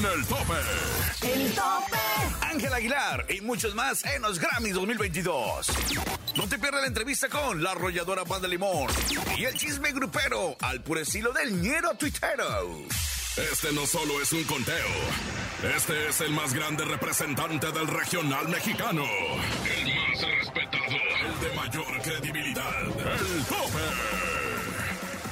en el tope. El tope. Ángel Aguilar y muchos más en los Grammys 2022. No te pierdas la entrevista con la arrolladora Banda Limón y el chisme grupero al puro estilo del ñero tuitero. Este no solo es un conteo. Este es el más grande representante del regional mexicano. El más respetado. El de mayor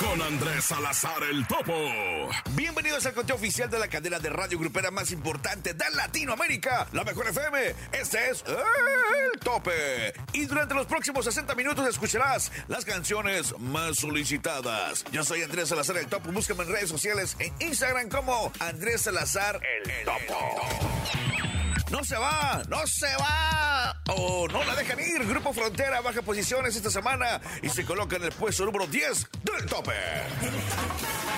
Con Andrés Salazar el Topo. Bienvenidos al conteo oficial de la cadena de radio grupera más importante de Latinoamérica, la Mejor FM. Este es El Tope. Y durante los próximos 60 minutos escucharás las canciones más solicitadas. Yo soy Andrés Salazar el Topo. Búscame en redes sociales en Instagram como Andrés Salazar el Topo. No se va, no se va. O no la dejan ir. Grupo Frontera baja posiciones esta semana y se coloca en el puesto número 10 del tope.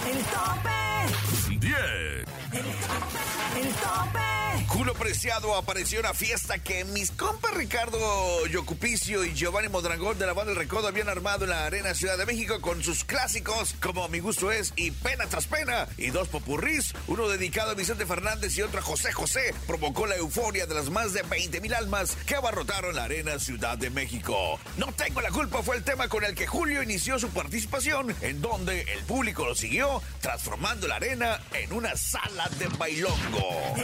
El tope. 10. El tope. Julio apareció en una fiesta que mis compas Ricardo Yocupicio y Giovanni Modrangón de la banda El Recodo habían armado en la Arena Ciudad de México con sus clásicos como Mi Gusto Es y Pena tras Pena y dos popurrís, uno dedicado a Vicente Fernández y otro a José José, provocó la euforia de las más de 20 mil almas que abarrotaron la Arena Ciudad de México. No tengo la culpa fue el tema con el que Julio inició su participación, en donde el público lo siguió, transformando la arena en una sala de bailongo.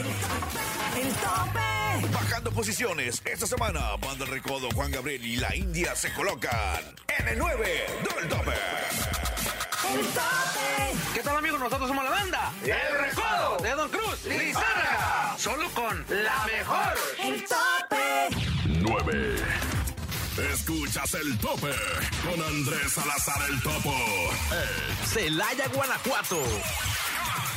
El tope. Bajando posiciones, esta semana Banda El Recodo, Juan Gabriel y la India se colocan en el 9 del tope. El tope. ¿Qué tal amigos? Nosotros somos la banda El Recodo de Don Cruz Lizárraga. Solo con la mejor. El tope. 9. Escuchas el tope con Andrés Salazar el Topo. Celaya, Guanajuato.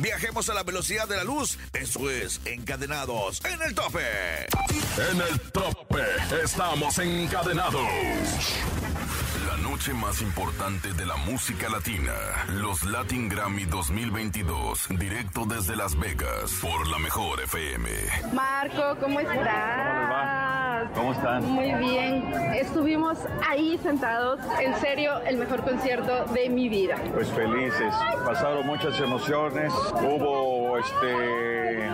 Viajemos a la velocidad de la luz, eso es, encadenados en el tope. En el tope estamos encadenados. La noche más importante de la música latina. Los Latin Grammy 2022. Directo desde Las Vegas. Por la mejor FM. Marco, ¿cómo estás? ¿Cómo están? Muy bien. Estuvimos ahí sentados. En serio, el mejor concierto de mi vida. Pues felices. Pasaron muchas emociones. Hubo este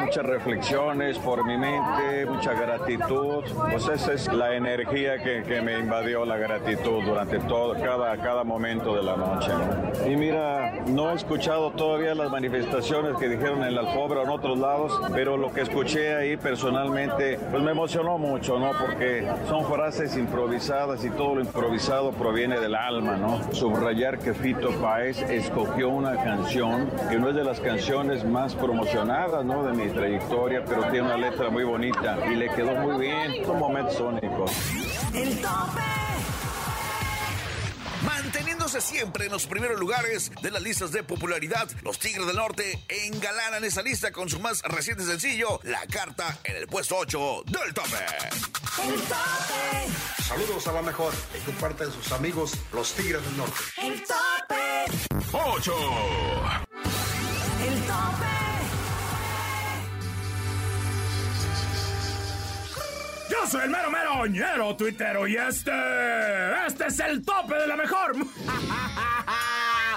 muchas reflexiones por mi mente, mucha gratitud. Pues esa es la energía que, que me invadió la gratitud durante todo, cada, cada momento de la noche. ¿no? Y mira, no he escuchado todavía las manifestaciones que dijeron en la alfombra o en otros lados, pero lo que escuché ahí personalmente, pues me emocionó mucho, ¿no? Porque son frases improvisadas y todo lo improvisado proviene del alma, ¿no? Subrayar que Fito Páez escogió una canción que no es de las canciones más promocionadas, ¿no? De mi trayectoria, pero tiene una letra muy bonita y le quedó muy bien. Son momentos únicos. El tope. Siempre en los primeros lugares de las listas de popularidad, los Tigres del Norte engalanan esa lista con su más reciente sencillo, La Carta, en el puesto 8 del tope. El tope. Saludos a la mejor y comparte de sus amigos los Tigres del Norte. El tope. 8. El tope. Yo soy el mero mero ñero tuitero y este. Este es el tope de la mejor.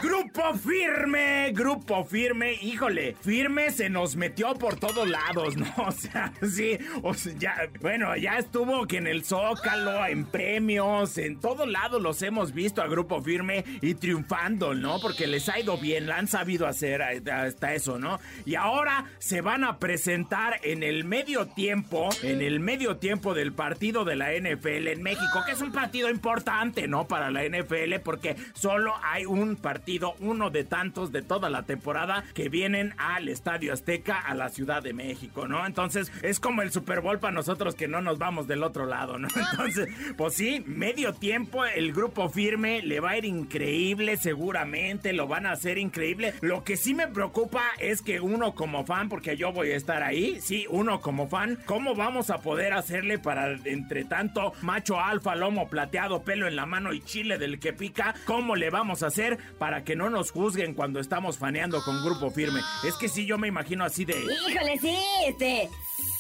Grupo firme, grupo firme, híjole, firme se nos metió por todos lados, ¿no? O sea, sí, o sea, ya, bueno, ya estuvo que en el Zócalo, en premios, en todos lados los hemos visto a grupo firme y triunfando, ¿no? Porque les ha ido bien, la han sabido hacer hasta eso, ¿no? Y ahora se van a presentar en el medio tiempo, en el medio tiempo del partido de la NFL en México, que es un partido importante, ¿no? Para la NFL, porque solo hay un partido, uno de tantos de toda la temporada que vienen al Estadio Azteca, a la Ciudad de México, ¿no? Entonces es como el Super Bowl para nosotros que no nos vamos del otro lado, ¿no? Entonces, pues sí, medio tiempo, el grupo firme le va a ir increíble, seguramente, lo van a hacer increíble. Lo que sí me preocupa es que uno como fan, porque yo voy a estar ahí, sí, uno como fan, ¿cómo vamos a poder hacerle para, entre tanto, macho alfa, lomo plateado, pelo en la mano y chile del que pica, cómo le vamos a hacer para que no nos juzguen cuando estamos faneando con grupo firme? Es que sí, yo me imagino así de... Híjole, sí, este...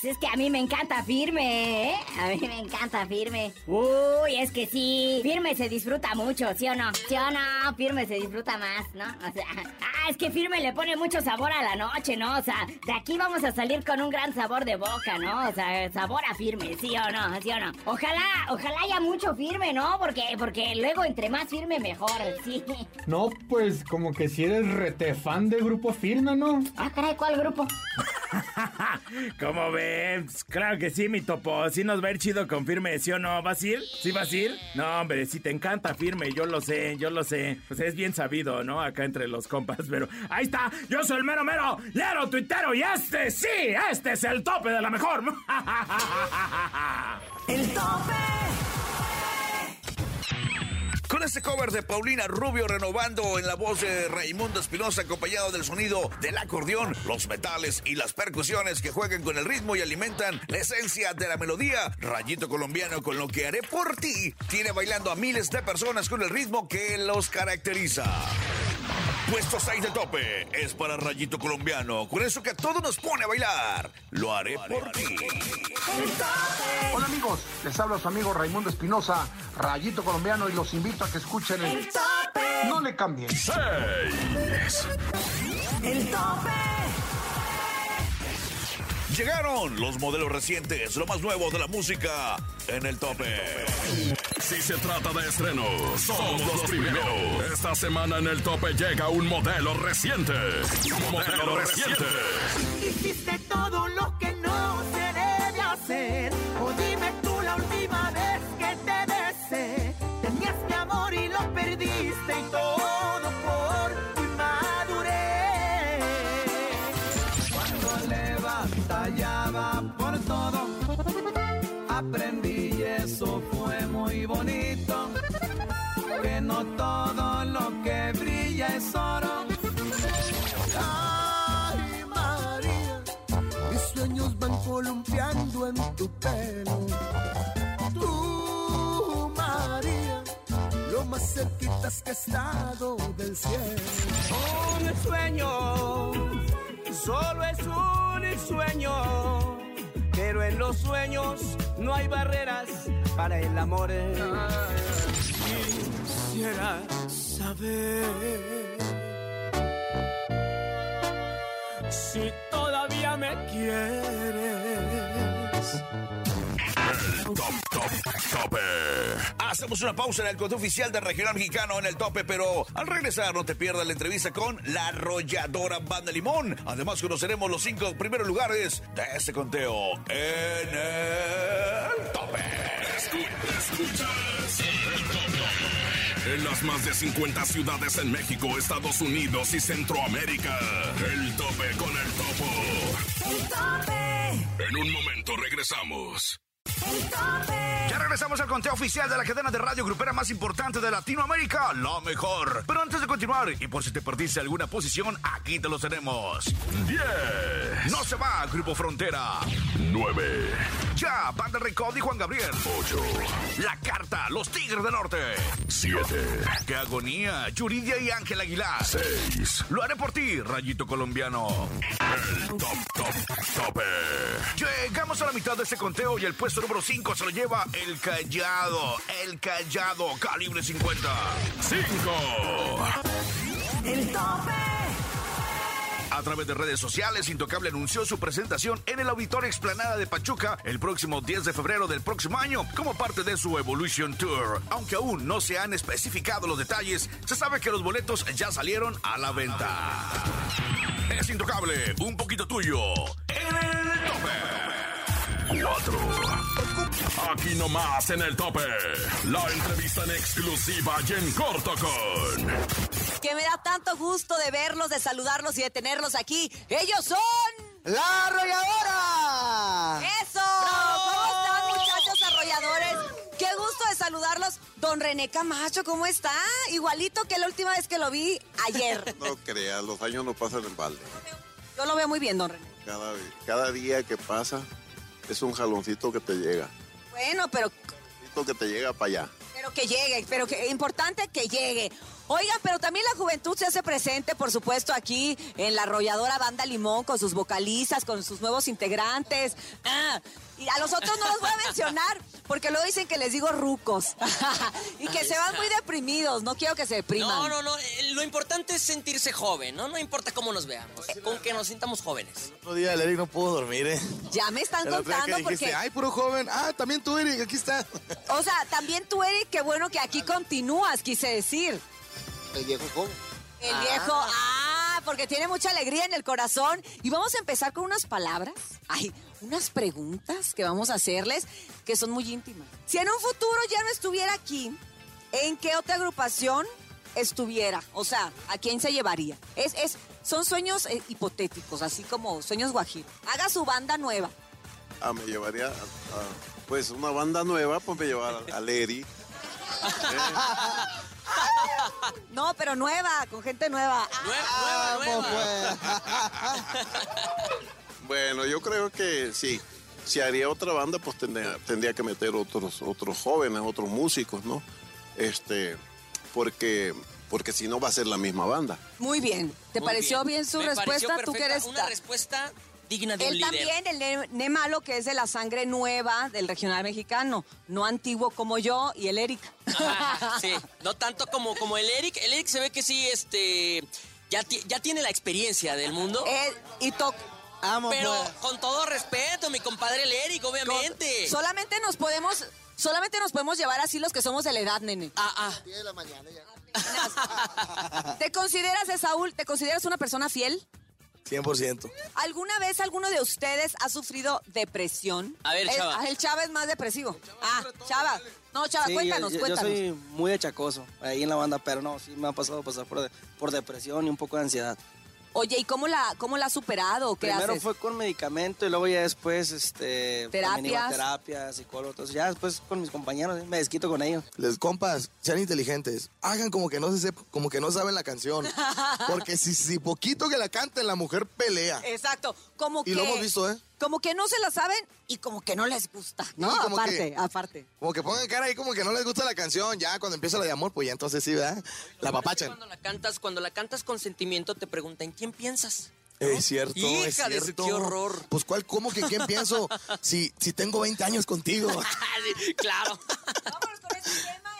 Es que a mí me encanta firme, ¿eh? A mí me encanta firme. Uy, es que sí. Firme se disfruta mucho, ¿sí o no? ¿Sí o no? Firme se disfruta más, ¿no? O sea, ah, es que firme le pone mucho sabor a la noche, ¿no? O sea, de aquí vamos a salir con un gran sabor de boca, ¿no? O sea, sabor a firme, ¿sí o no? ¿Sí o no? Ojalá, ojalá haya mucho firme, ¿no? Porque, porque luego entre más firme mejor, sí. No, pues como que si eres rete fan de grupo firme, ¿no? Ah, caray, ¿cuál grupo? ¿Cómo ves? Claro que sí, mi topo. Sí nos va a ir chido con firme, ¿sí o no? ¿Vas a ir? ¿Sí vas a ir? No, hombre, si te encanta firme, yo lo sé, yo lo sé. Pues es bien sabido, ¿no? Acá entre los compas, pero ahí está. Yo soy el mero mero, lero tuitero y este sí, este es el tope de la mejor. el tope. Con este cover de Paulina Rubio renovando en la voz de Raimundo Espinosa acompañado del sonido del acordeón, los metales y las percusiones que juegan con el ritmo y alimentan la esencia de la melodía, Rayito Colombiano con lo que haré por ti, tiene bailando a miles de personas con el ritmo que los caracteriza. Puesto 6 de tope es para Rayito Colombiano, con eso que a todos nos pone a bailar. Lo haré por ti. Hola amigos, les habla su amigo Raimundo Espinosa, Rayito Colombiano, y los invito a que escuchen el, tope. No le cambien. 6. El tope. Llegaron los modelos recientes, lo más nuevo de la música en el tope. Si se trata de estreno, somos los primeros. Esta semana en el tope llega un modelo reciente. Un modelo reciente. Hiciste todo lo que no se debe hacer. O dime tú la última vez que te besé. Tenías mi amor y lo perdiste y todo por tu inmadurez. Cuando le batallaba por todo, aprendí en tu pelo. Tú, María, lo más cerquitas que he estado del cielo. Un sueño, solo es un sueño. Pero en los sueños no hay barreras para el amor. Quisiera saber si todavía me quieres. El top, top, tope. Hacemos una pausa en el conteo oficial del Regional Mexicano en el tope, pero al regresar no te pierdas la entrevista con la arrolladora Banda Limón. Además conoceremos los cinco primeros lugares de este conteo en el tope. Escuchas el tope. En las más de 50 ciudades en México, Estados Unidos y Centroamérica. El tope con el topo. El tope. En un momento regresamos. El tope. Ya regresamos al conteo oficial de la cadena de radio grupera más importante de Latinoamérica, la mejor. Pero antes de continuar, y por si te perdiste alguna posición, aquí te los tenemos. 10, No se va, Grupo Frontera. 9, Ya, Banda Recodo y Juan Gabriel. 8, La Carta, Los Tigres del Norte. 7, ¡Qué agonía! Yuridia y Ángel Aguilar. 6. Lo haré por ti, Rayito Colombiano. El top, top, tope. Llegamos a la mitad de este conteo y el puesto número 5 se lo lleva el Callado. El Callado, calibre 50. 5, El tope. A través de redes sociales, Intocable anunció su presentación en el Auditorio Explanada de Pachuca el próximo 10 de febrero del próximo año como parte de su Evolution Tour. Aunque aún no se han especificado los detalles, se sabe que los boletos ya salieron a la venta. Es Intocable, un poquito tuyo. En el tope. 4. Aquí nomás en el tope. La entrevista en exclusiva y en corto con. Que me da tanto gusto de verlos, de saludarlos y de tenerlos aquí. Ellos son. ¡La arrolladora! ¡Eso! ¿Cómo están, muchachos arrolladores? Qué gusto de saludarlos. Don René Camacho, ¿cómo está? Igualito que la última vez que lo vi ayer. No creas, los años no pasan en balde. Yo lo veo muy bien, don René. Cada, cada día que pasa es un jaloncito que te llega. Bueno, pero, Jaloncito que te llega para allá. pero que llegue, pero que importante que llegue. Oigan, pero también la juventud se hace presente, por supuesto, aquí en la arrolladora Banda Limón, con sus vocalistas, con sus nuevos integrantes. Ah, y a los otros no los voy a mencionar, porque luego dicen que les digo rucos. y que se van muy deprimidos, no quiero que se depriman. No, no, no. eh, Lo importante es sentirse joven, ¿no? No importa cómo nos veamos. Con que nos sintamos jóvenes. Otro día el Eric no pudo dormir, ¿eh? Ya me están El otro día contando que dijiste, porque... Ay, puro joven. Ah, también tú, Eric, aquí está. O sea, también tú, Eric, qué bueno que aquí continúas, quise decir. El viejo joven. El viejo, ah, porque tiene mucha alegría en el corazón. Y vamos a empezar con unas palabras, ay, unas preguntas que vamos a hacerles que son muy íntimas. Si en un futuro ya no estuviera aquí, ¿en qué otra agrupación estuviera? O sea, ¿a quién se llevaría? Es, es, son sueños eh, hipotéticos, así como sueños guajiros. Haga su banda nueva. Ah, me llevaría a, a, pues una banda nueva, pues me llevaría al, al Eric. No, pero nueva, con gente nueva. Nueva, nueva, Bueno, yo creo que sí. Si haría otra banda, pues tendría, tendría que meter otros, otros jóvenes, otros músicos, ¿no? Este, porque, porque si no va a ser la misma banda. Muy bien. ¿Te Muy pareció bien, bien. su Me pareció respuesta? ¿Tú que perfecta, eres Una respuesta digna de Él un líder. también, el ne, Ne Malo, que es de la sangre nueva del regional mexicano, no antiguo como yo y el Eric. Sí, no tanto como, como el Eric. El Eric se ve que sí, este, ya, ti- ya tiene la experiencia del mundo. Eh, y toc. Pero pues. con todo respeto, mi compadre el Eric, obviamente. Solamente nos podemos, solamente nos podemos llevar así los que somos de la edad, nene. Ah, ah. de la mañana ya. ¿Te consideras, Saúl, te consideras una persona fiel? 100%. ¿Alguna vez alguno de ustedes ha sufrido depresión? A ver, El- Chava. ah, El, Chava es más depresivo. Ah, Chava. No, Chava, Sí, cuéntanos, yo, yo- yo cuéntanos. soy muy achacoso ahí en la banda, pero no, sí me ha pasado pasar por, de- por depresión y un poco de ansiedad. Oye, ¿y cómo la, cómo la has superado? ¿Qué Primero haces? fue con medicamento y luego ya después, este... también iba a Terapias. terapia, psicólogo, entonces ya después con mis compañeros me desquito con ellos. Les compas, sean inteligentes. Hagan como que no se sep- como que no saben la canción. Porque si, si poquito que la canten, la mujer pelea. Exacto, como Y que... lo hemos visto, ¿eh? Como que no se la saben y como que no les gusta. No, como aparte, que- aparte. Como que pongan cara ahí como que no les gusta la canción. Ya cuando empieza la de amor, pues ya entonces sí, ¿verdad? La papachan. Cuando la cantas, cuando la cantas con sentimiento, te preguntan, ¿quién piensas? Es cierto, Hija es de su- cierto. qué horror. Pues cuál, ¿cómo que quién pienso? Si, si tengo 20 años contigo. claro.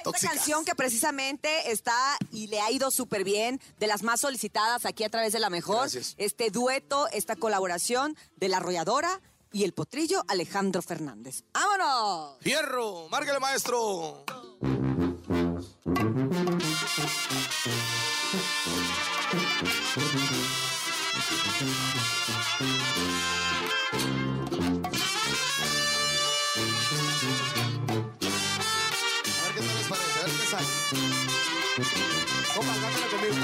Esta canción que precisamente está y le ha ido súper bien, de las más solicitadas aquí a través de la mejor. Gracias. Este dueto, esta colaboración de la arrolladora y el potrillo Alejandro Fernández. ¡Vámonos! ¡Fierro! ¡Márgale, maestro! Compa, cántala conmigo.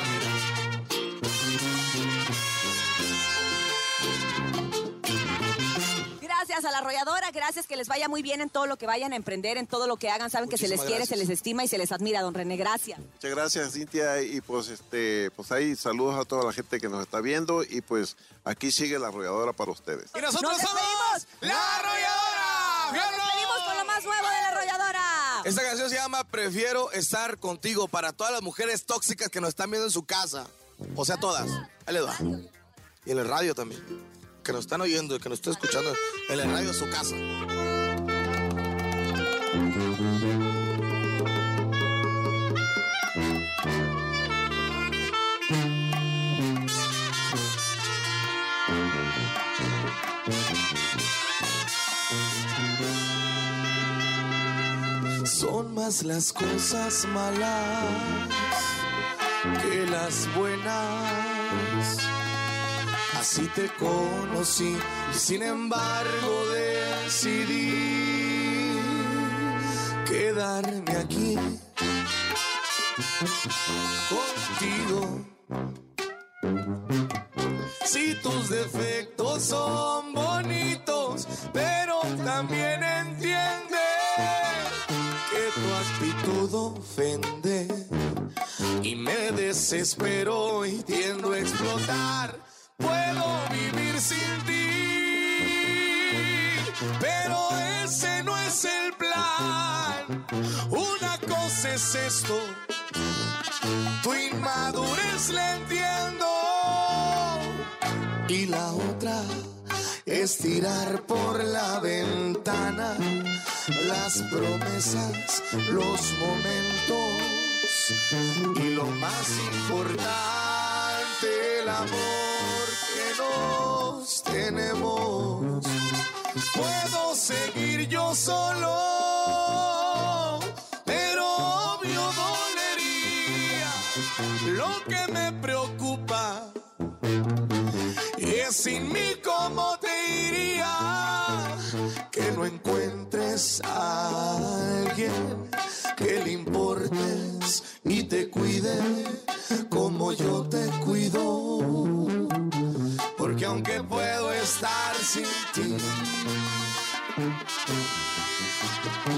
Gracias a la arrolladora, gracias que les vaya muy bien en todo lo que vayan a emprender, en todo lo que hagan. Saben que se les quiere, gracias. se les estima y se les admira, don René. Gracias. Muchas gracias, Cintia. Y pues, este, pues ahí saludos a toda la gente que nos está viendo. Y pues aquí sigue la arrolladora para ustedes. Y nosotros Nos somos. La Arrolladora. Esta canción se llama Prefiero estar contigo para todas las mujeres tóxicas que nos están viendo en su casa. O sea, todas. Ahí les va. Y en el radio también. Que nos están oyendo que nos están escuchando en el radio de su casa. Las cosas malas que las buenas. Así te conocí y sin embargo decidí quedarme aquí contigo. Si tus defectos son bonitos, pero también tu actitud ofende y me desespero y tiendo a explotar. Puedo vivir sin ti, pero ese no es el plan. Una cosa es esto, tu inmadurez la entiendo y la otra es tirar por la ventana las promesas, los momentos y lo más importante, el amor que nos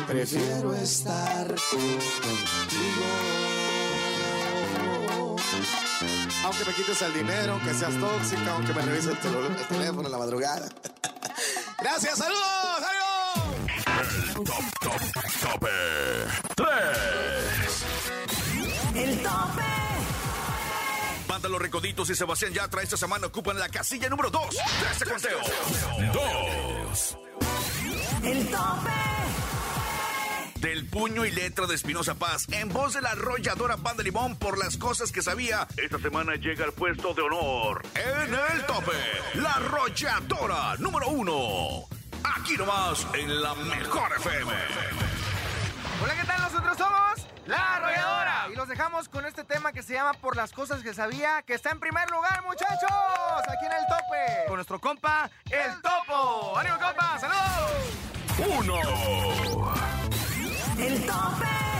prefiero estar contigo. Aunque me quites el dinero, aunque seas tóxica, aunque me revises el, tel- el teléfono en la madrugada. Gracias, saludos, saludos. El top, top, tope 3. El tope. Banda Los Recoditos y Sebastián Yatra esta semana ocupan la casilla número 2 de este conteo. 2. El tope. Del puño y letra de Espinosa Paz, en voz de la arrolladora Banda Limón por las cosas que sabía, esta semana llega al puesto de honor. En el tope, la arrolladora número 1. Aquí nomás, en la mejor FM. La Arrolladora. Y los dejamos con este tema que se llama Por las cosas que sabía, que está en primer lugar, muchachos. Aquí en el tope. Con nuestro compa, El Topo. ¡Ánimo, compa! ¡Saludos! 1. El tope.